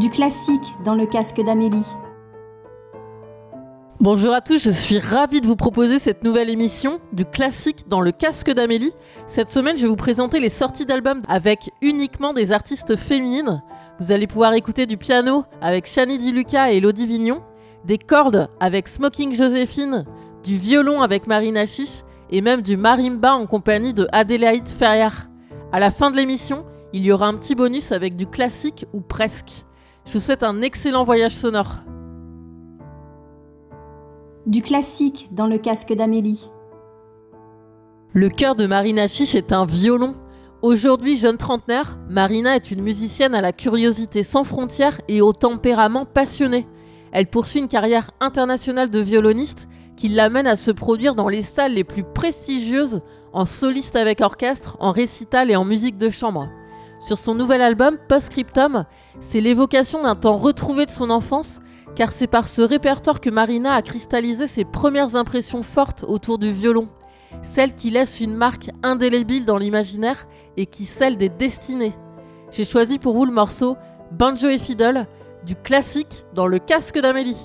Du classique dans le casque d'Amélie. Bonjour à tous, je suis ravie de vous proposer cette nouvelle émission du classique dans le casque d'Amélie. Cette semaine, je vais vous présenter les sorties d'albums avec uniquement des artistes féminines. Vous allez pouvoir écouter du piano avec Shani Di Luca et Elodie Vignon, des cordes avec Smoking Joséphine, du violon avec Marina Chiche et même du marimba en compagnie de Adélaïde Ferrière. À la fin de l'émission, il y aura un petit bonus avec du classique ou presque. Je vous souhaite un excellent voyage sonore. Du classique dans le casque d'Amélie. Le cœur de Marina Chiche est un violon. Aujourd'hui jeune trentenaire, Marina est une musicienne à la curiosité sans frontières et au tempérament passionné. Elle poursuit une carrière internationale de violoniste qui l'amène à se produire dans les salles les plus prestigieuses, en soliste avec orchestre, en récital et en musique de chambre. Sur son nouvel album, Postscriptum, c'est l'évocation d'un temps retrouvé de son enfance car c'est par ce répertoire que Marina a cristallisé ses premières impressions fortes autour du violon, celles qui laissent une marque indélébile dans l'imaginaire et qui scellent des destinées. J'ai choisi pour vous le morceau Banjo et Fiddle, du classique dans le casque d'Amélie.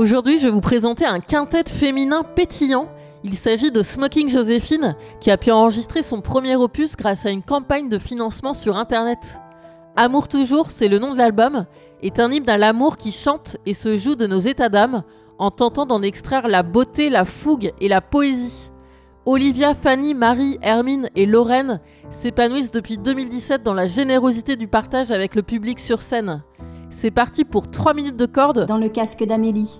Aujourd'hui, je vais vous présenter un quintet féminin pétillant. Il s'agit de Smoking Joséphine, qui a pu enregistrer son premier opus grâce à une campagne de financement sur Internet. Amour toujours, c'est le nom de l'album, est un hymne à l'amour qui chante et se joue de nos états d'âme en tentant d'en extraire la beauté, la fougue et la poésie. Olivia, Fanny, Marie, Hermine et Lorraine s'épanouissent depuis 2017 dans la générosité du partage avec le public sur scène. C'est parti pour 3 minutes de corde dans le casque d'Amélie.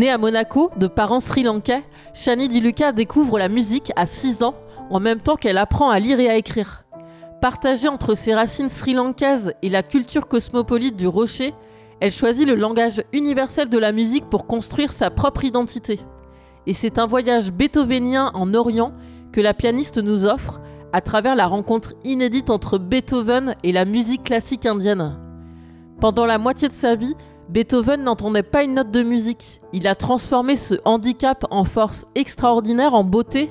Née à Monaco, de parents sri-lankais, Shani Diluka découvre la musique à 6 ans, en même temps qu'elle apprend à lire et à écrire. Partagée entre ses racines sri-lankaises et la culture cosmopolite du rocher, elle choisit le langage universel de la musique pour construire sa propre identité. Et c'est un voyage beethovenien en Orient que la pianiste nous offre à travers la rencontre inédite entre Beethoven et la musique classique indienne. Pendant la moitié de sa vie, Beethoven n'entendait pas une note de musique. Il a transformé ce handicap en force extraordinaire, en beauté.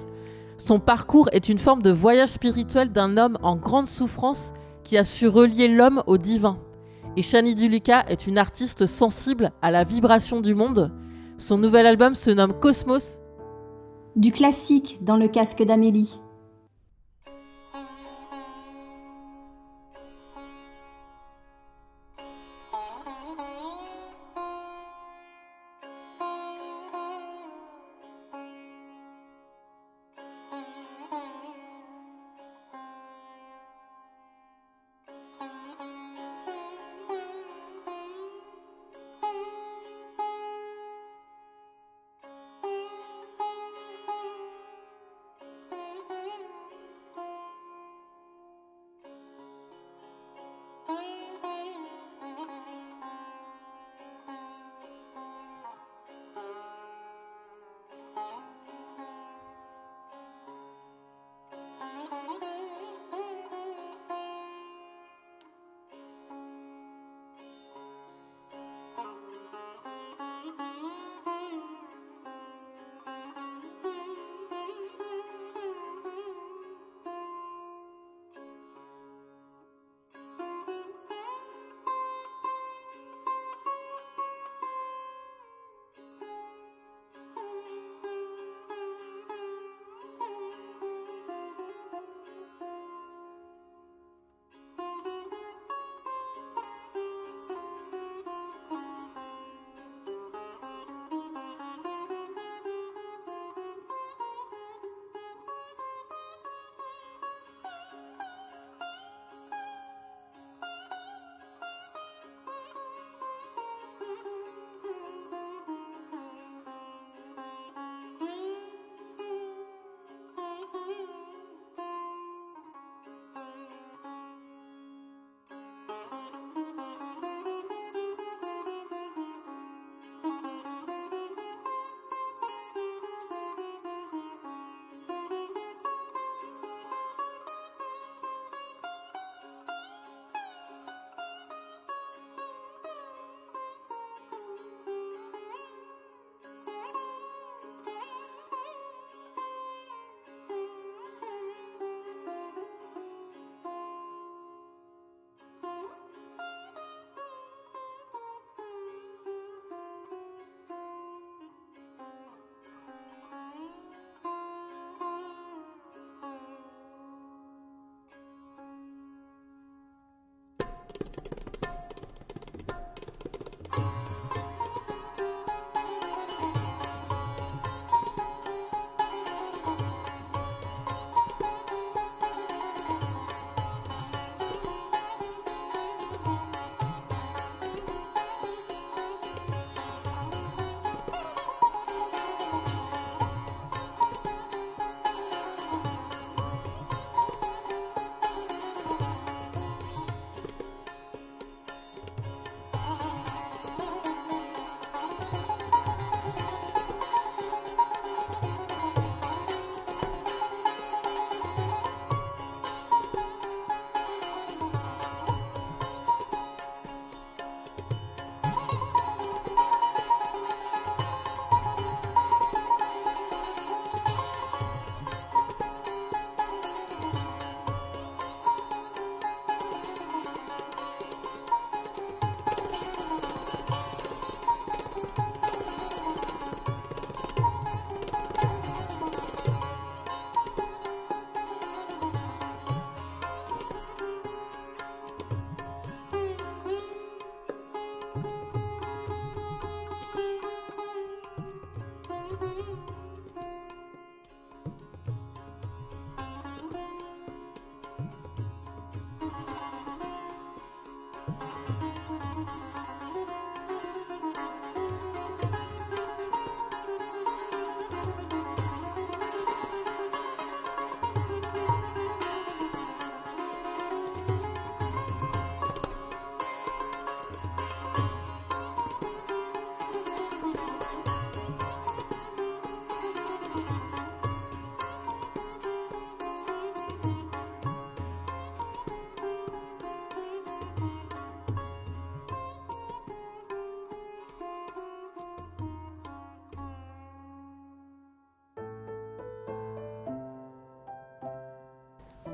Son parcours est une forme de voyage spirituel d'un homme en grande souffrance qui a su relier l'homme au divin. Et Shani Dulika est une artiste sensible à la vibration du monde. Son nouvel album se nomme Cosmos. Du classique dans le casque d'Amélie.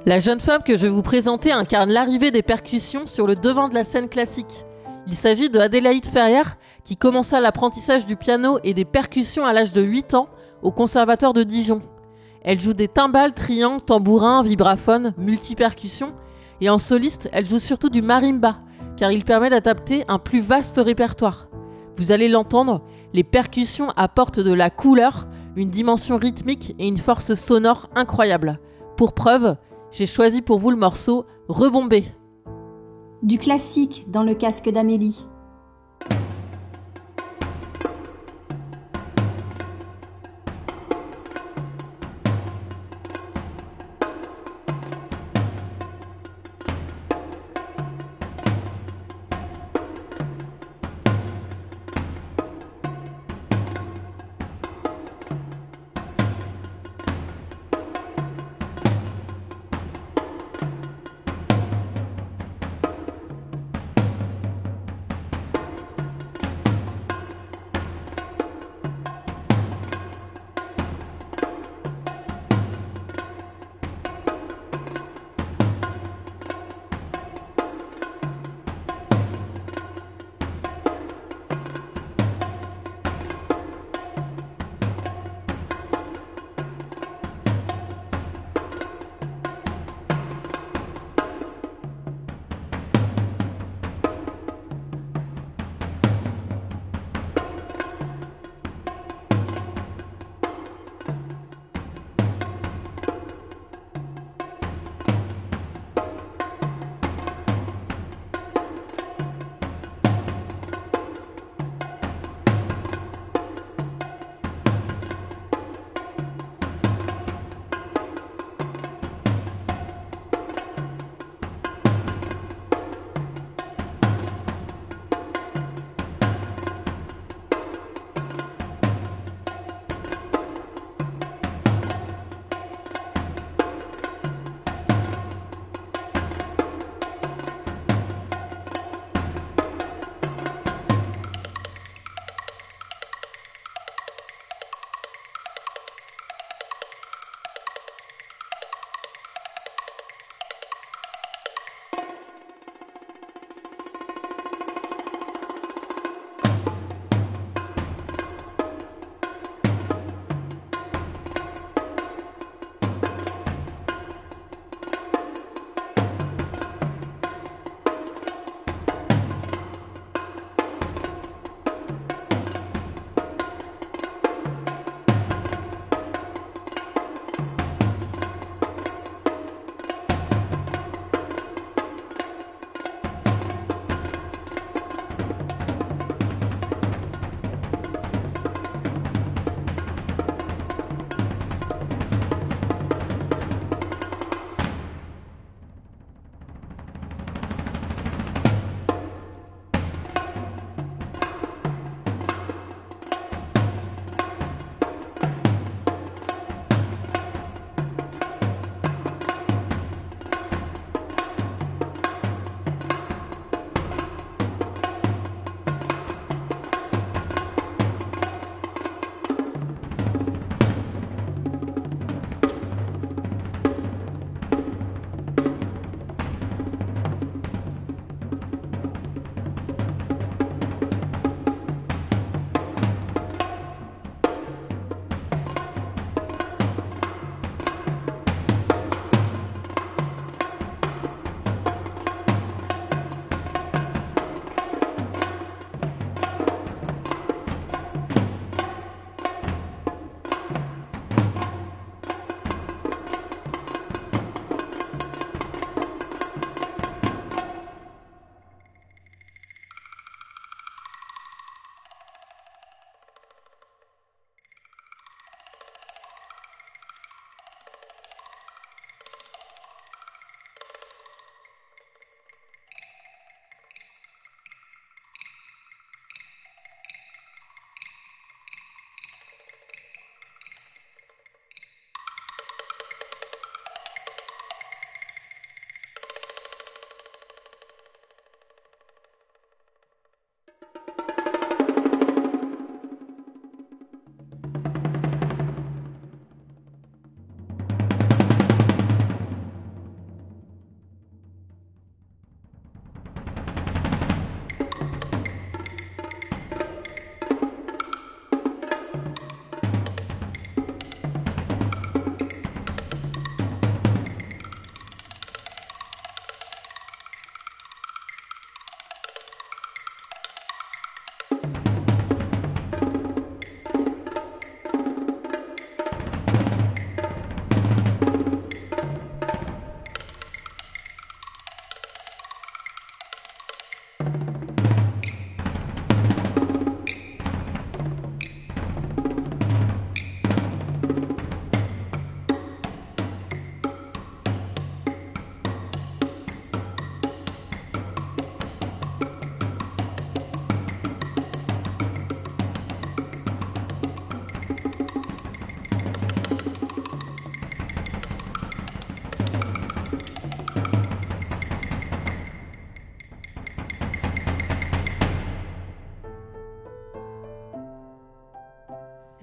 La jeune femme que je vais vous présenter incarne l'arrivée des percussions sur le devant de la scène classique. Il s'agit de Adélaïde Ferrière, qui commença l'apprentissage du piano et des percussions à l'âge de 8 ans au Conservatoire de Dijon. Elle joue des timbales, triangles, tambourins, vibraphones, multipercussions, et en soliste, elle joue surtout du marimba, car il permet d'adapter un plus vaste répertoire. Vous allez l'entendre, les percussions apportent de la couleur, une dimension rythmique et une force sonore incroyable. Pour preuve, j'ai choisi pour vous le morceau Rebombé. Du classique dans le casque d'Amélie.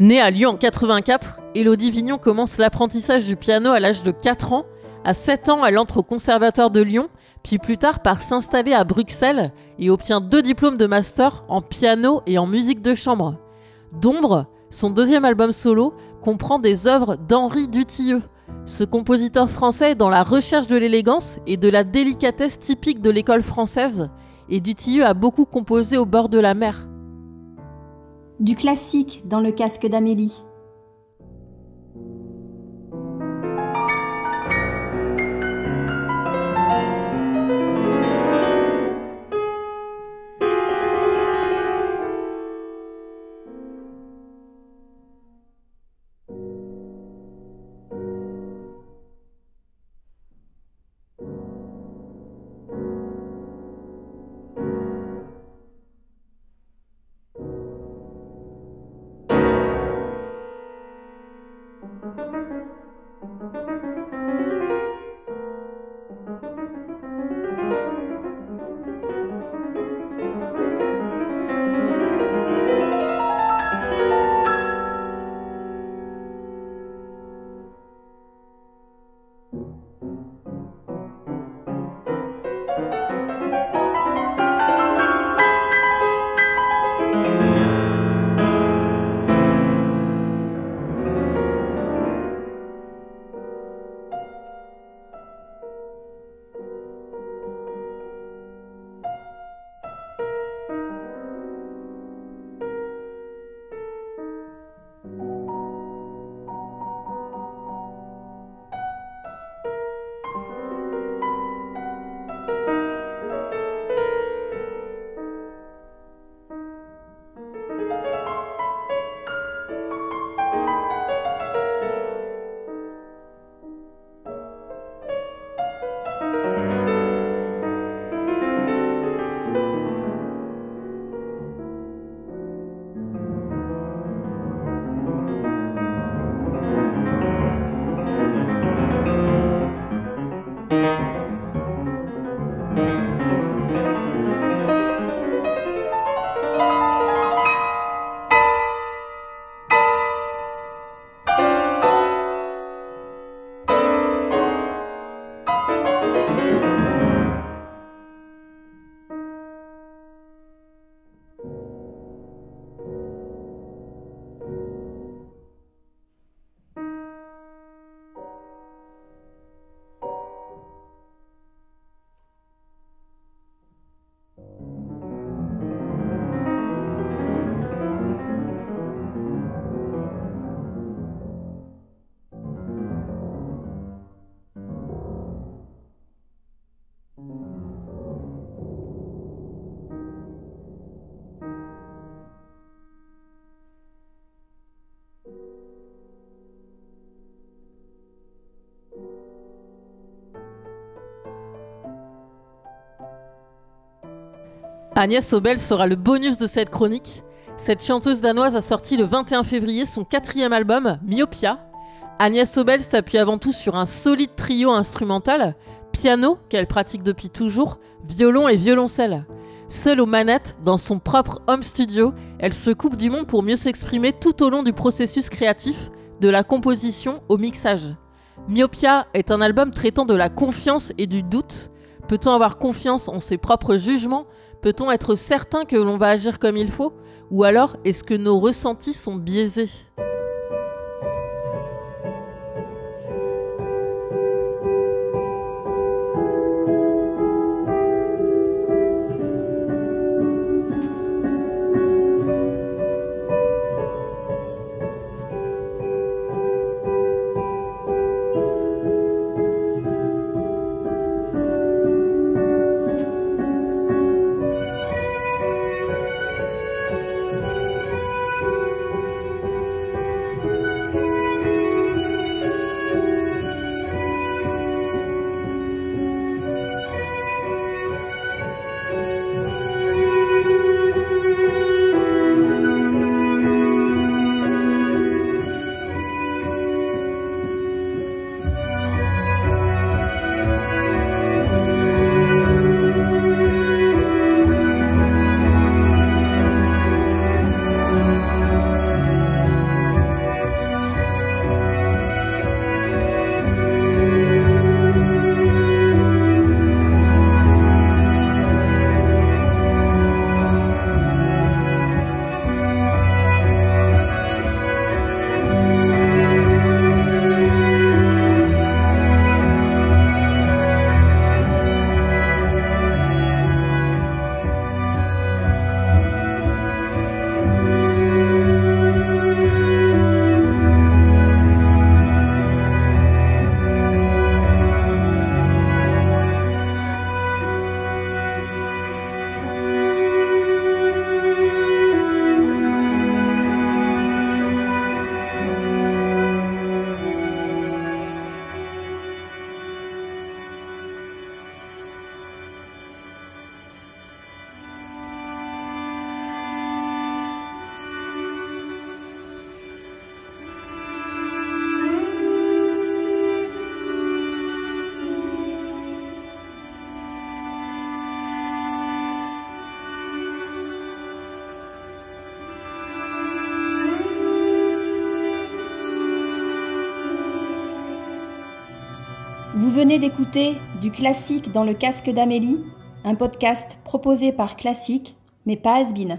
Née à Lyon en 84, Elodie Vignon commence l'apprentissage du piano à l'âge de 4 ans. À 7 ans, elle entre au Conservatoire de Lyon, puis plus tard par s'installer à Bruxelles et obtient deux diplômes de master en piano et en musique de chambre. D'ombre, son deuxième album solo, comprend des œuvres d'Henri Dutilleux. Ce compositeur français est dans la recherche de l'élégance et de la délicatesse typique de l'école française, et Dutilleux a beaucoup composé au bord de la mer. Du classique dans le casque d'Amélie. Agnès Sobel sera le bonus de cette chronique. Cette chanteuse danoise a sorti le 21 février son quatrième album, Myopia. Agnès Sobel s'appuie avant tout sur un solide trio instrumental, piano, qu'elle pratique depuis toujours, violon et violoncelle. Seule aux manettes, dans son propre home studio, elle se coupe du monde pour mieux s'exprimer tout au long du processus créatif, de la composition au mixage. Myopia est un album traitant de la confiance et du doute. Peut-on avoir confiance en ses propres jugements? Peut-on être certain que l'on va agir comme il faut? Ou alors est-ce que nos ressentis sont biaisés? Venez d'écouter Du classique dans le casque d'Amélie, un podcast proposé par Classique, mais pas Asbin.